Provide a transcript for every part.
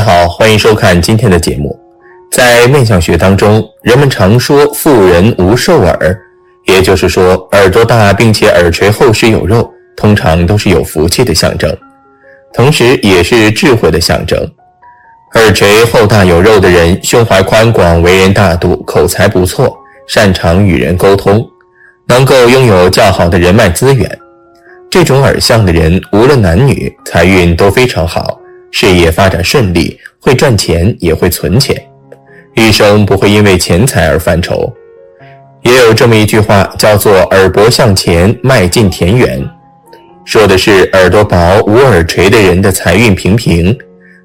好，欢迎收看今天的节目。在面相学当中，人们常说“妇人无瘦耳”，也就是说，耳朵大并且耳垂厚实有肉，通常都是有福气的象征，同时也是智慧的象征。耳垂厚大有肉的人，胸怀宽广，为人大度，口才不错，擅长与人沟通，能够拥有较好的人脉资源。这种耳相的人，无论男女，财运都非常好。事业发展顺利，会赚钱也会存钱，一生不会因为钱财而犯愁。也有这么一句话，叫做“耳薄向前，迈进田园”，说的是耳朵薄、无耳垂的人的财运平平，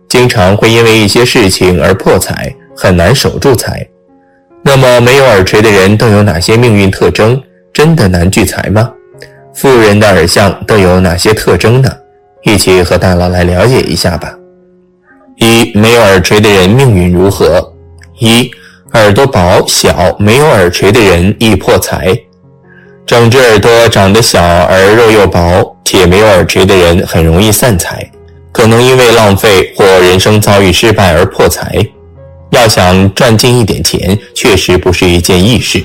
经常会因为一些事情而破财，很难守住财。那么，没有耳垂的人都有哪些命运特征？真的难聚财吗？富人的耳相都有哪些特征呢？一起和大佬来了解一下吧。一没有耳垂的人命运如何？一耳朵薄小没有耳垂的人易破财。整只耳朵长得小而肉又薄且没有耳垂的人很容易散财，可能因为浪费或人生遭遇失败而破财。要想赚进一点钱，确实不是一件易事，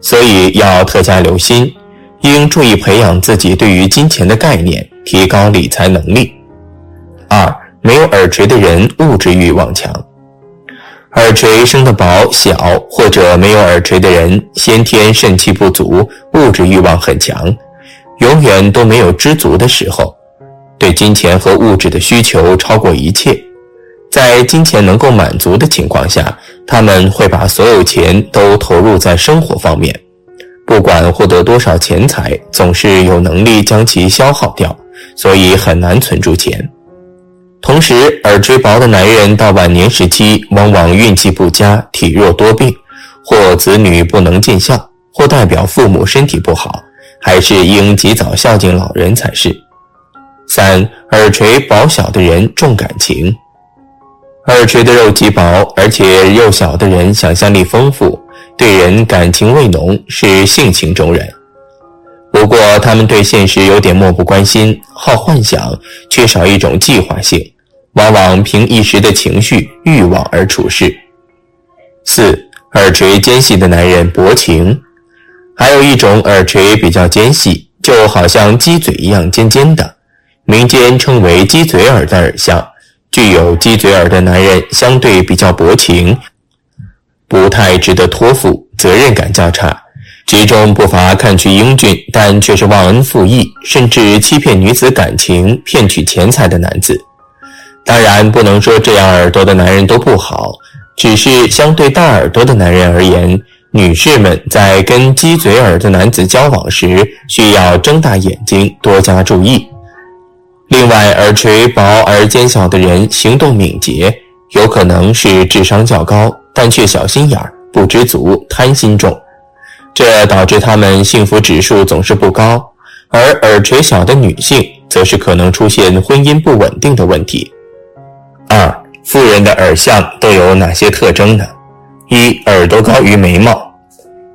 所以要特加留心，应注意培养自己对于金钱的概念。提高理财能力。二，没有耳垂的人物质欲望强，耳垂生得薄小或者没有耳垂的人，先天肾气不足，物质欲望很强，永远都没有知足的时候，对金钱和物质的需求超过一切。在金钱能够满足的情况下，他们会把所有钱都投入在生活方面，不管获得多少钱财，总是有能力将其消耗掉。所以很难存住钱。同时，耳垂薄的男人到晚年时期，往往运气不佳，体弱多病，或子女不能尽孝，或代表父母身体不好，还是应及早孝敬老人才是。三、耳垂薄小的人重感情，耳垂的肉极薄而且又小的人，想象力丰富，对人感情味浓，是性情中人。不过，他们对现实有点漠不关心，好幻想，缺少一种计划性，往往凭一时的情绪、欲望而处事。四耳垂尖细的男人薄情，还有一种耳垂比较尖细，就好像鸡嘴一样尖尖的，民间称为鸡嘴耳的耳相。具有鸡嘴耳的男人相对比较薄情，不太值得托付，责任感较差。其中不乏看去英俊，但却是忘恩负义，甚至欺骗女子感情、骗取钱财的男子。当然，不能说这样耳朵的男人都不好，只是相对大耳朵的男人而言，女士们在跟鸡嘴耳的男子交往时，需要睁大眼睛，多加注意。另外，耳垂薄而尖小的人行动敏捷，有可能是智商较高，但却小心眼儿、不知足、贪心重。这导致他们幸福指数总是不高，而耳垂小的女性则是可能出现婚姻不稳定的问题。二，富人的耳相都有哪些特征呢？一，耳朵高于眉毛。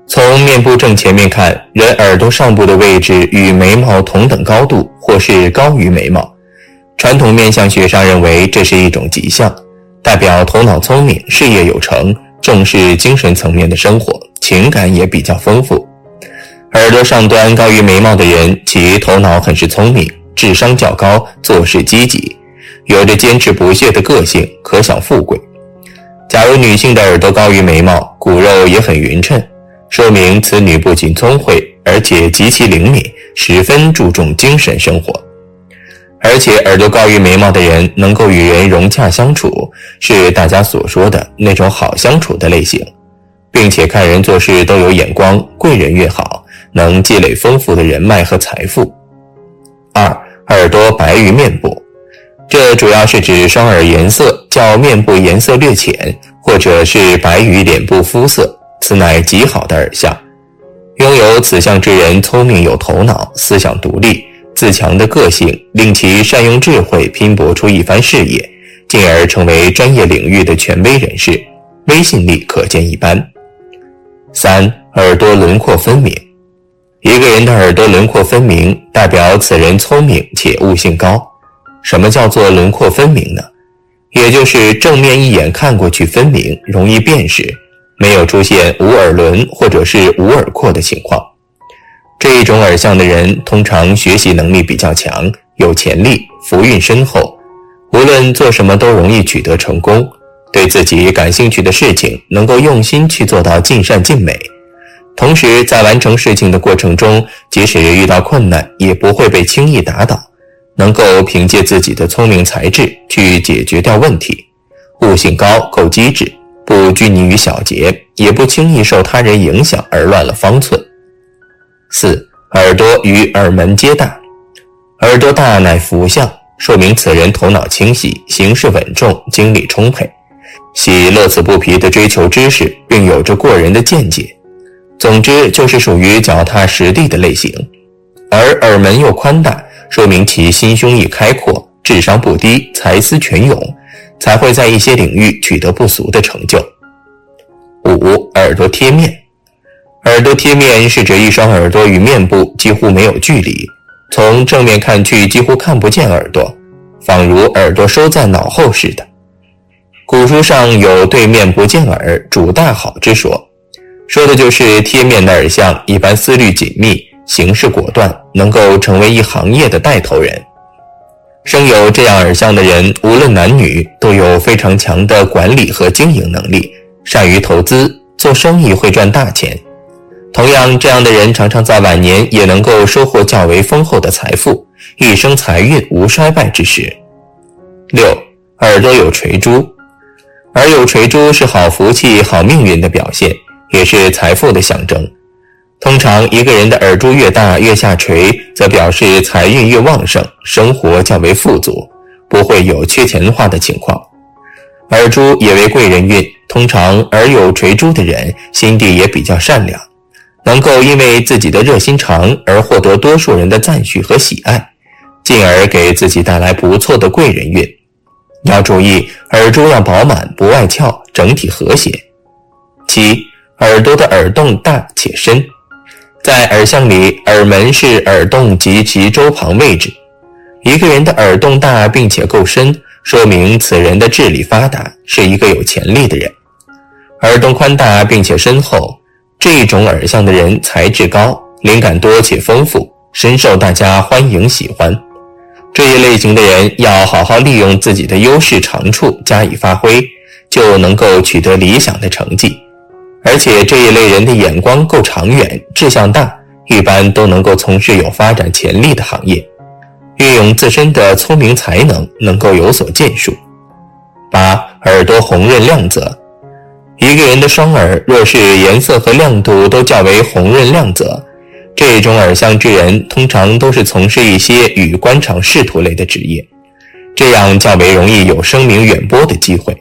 从面部正前面看，人耳朵上部的位置与眉毛同等高度，或是高于眉毛。传统面相学上认为这是一种吉象，代表头脑聪明，事业有成，重视精神层面的生活。情感也比较丰富，耳朵上端高于眉毛的人，其头脑很是聪明，智商较高，做事积极，有着坚持不懈的个性，可想富贵。假如女性的耳朵高于眉毛，骨肉也很匀称，说明此女不仅聪慧，而且极其灵敏，十分注重精神生活。而且耳朵高于眉毛的人，能够与人融洽相处，是大家所说的那种好相处的类型。并且看人做事都有眼光，贵人越好，能积累丰富的人脉和财富。二耳朵白于面部，这主要是指双耳颜色较面部颜色略浅，或者是白于脸部肤色，此乃极好的耳相。拥有此相之人，聪明有头脑，思想独立，自强的个性，令其善用智慧拼搏出一番事业，进而成为专业领域的权威人士，威信力可见一斑。三耳朵轮廓分明，一个人的耳朵轮廓分明，代表此人聪明且悟性高。什么叫做轮廓分明呢？也就是正面一眼看过去分明，容易辨识，没有出现无耳轮或者是无耳廓的情况。这一种耳相的人，通常学习能力比较强，有潜力，福运深厚，无论做什么都容易取得成功。对自己感兴趣的事情，能够用心去做到尽善尽美。同时，在完成事情的过程中，即使遇到困难，也不会被轻易打倒，能够凭借自己的聪明才智去解决掉问题。悟性高，够机智，不拘泥于小节，也不轻易受他人影响而乱了方寸。四耳朵与耳门皆大，耳朵大乃福相，说明此人头脑清晰，行事稳重，精力充沛，喜乐此不疲地追求知识，并有着过人的见解。总之，就是属于脚踏实地的类型。而耳门又宽大，说明其心胸亦开阔，智商不低，才思泉涌，才会在一些领域取得不俗的成就。五耳朵贴面。耳朵贴面是指一双耳朵与面部几乎没有距离，从正面看去几乎看不见耳朵，仿如耳朵收在脑后似的。古书上有“对面不见耳，主大好”之说，说的就是贴面的耳相一般思虑紧密，行事果断，能够成为一行业的带头人。生有这样耳相的人，无论男女，都有非常强的管理和经营能力，善于投资，做生意会赚大钱。同样，这样的人常常在晚年也能够收获较为丰厚的财富，一生财运无衰败之时。六，耳朵有垂珠，耳有垂珠是好福气、好命运的表现，也是财富的象征。通常，一个人的耳珠越大、越下垂，则表示财运越旺盛，生活较为富足，不会有缺钱花的情况。耳珠也为贵人运，通常耳有垂珠的人，心地也比较善良。能够因为自己的热心肠而获得多数人的赞许和喜爱，进而给自己带来不错的贵人运。要注意耳珠要饱满不外翘，整体和谐。七，耳朵的耳洞大且深，在耳相里，耳门是耳洞及其周旁位置。一个人的耳洞大并且够深，说明此人的智力发达，是一个有潜力的人。耳洞宽大并且深厚。这种耳相的人才智高，灵感多且丰富，深受大家欢迎喜欢。这一类型的人要好好利用自己的优势长处加以发挥，就能够取得理想的成绩。而且这一类人的眼光够长远，志向大，一般都能够从事有发展潜力的行业，运用自身的聪明才能，能够有所建树。八耳朵红润亮泽。一个人的双耳若是颜色和亮度都较为红润亮泽，这种耳相之人通常都是从事一些与官场仕途类的职业，这样较为容易有声名远播的机会。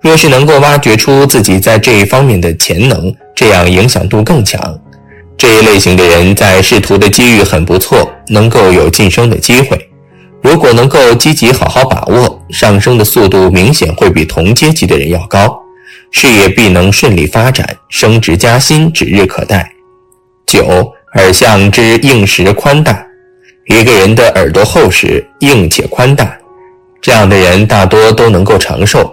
若是能够挖掘出自己在这一方面的潜能，这样影响度更强。这一类型的人在仕途的机遇很不错，能够有晋升的机会。如果能够积极好好把握，上升的速度明显会比同阶级的人要高。事业必能顺利发展，升职加薪指日可待。九耳相之硬实宽大，一个人的耳朵厚实、硬且宽大，这样的人大多都能够长寿。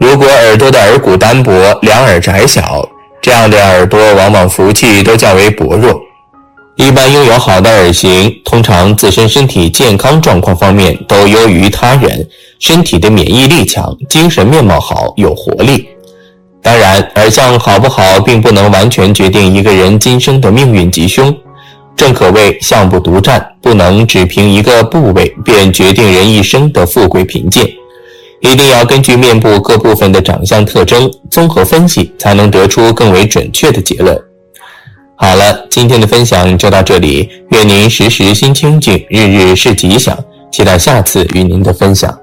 如果耳朵的耳骨单薄、两耳窄小，这样的耳朵往往福气都较为薄弱。一般拥有好的耳型，通常自身身体健康状况方面都优于他人，身体的免疫力强，精神面貌好，有活力。当然，耳相好不好，并不能完全决定一个人今生的命运吉凶。正可谓相不独占，不能只凭一个部位便决定人一生的富贵贫贱。一定要根据面部各部分的长相特征综合分析，才能得出更为准确的结论。好了，今天的分享就到这里，愿您时时心清静，日日是吉祥。期待下次与您的分享。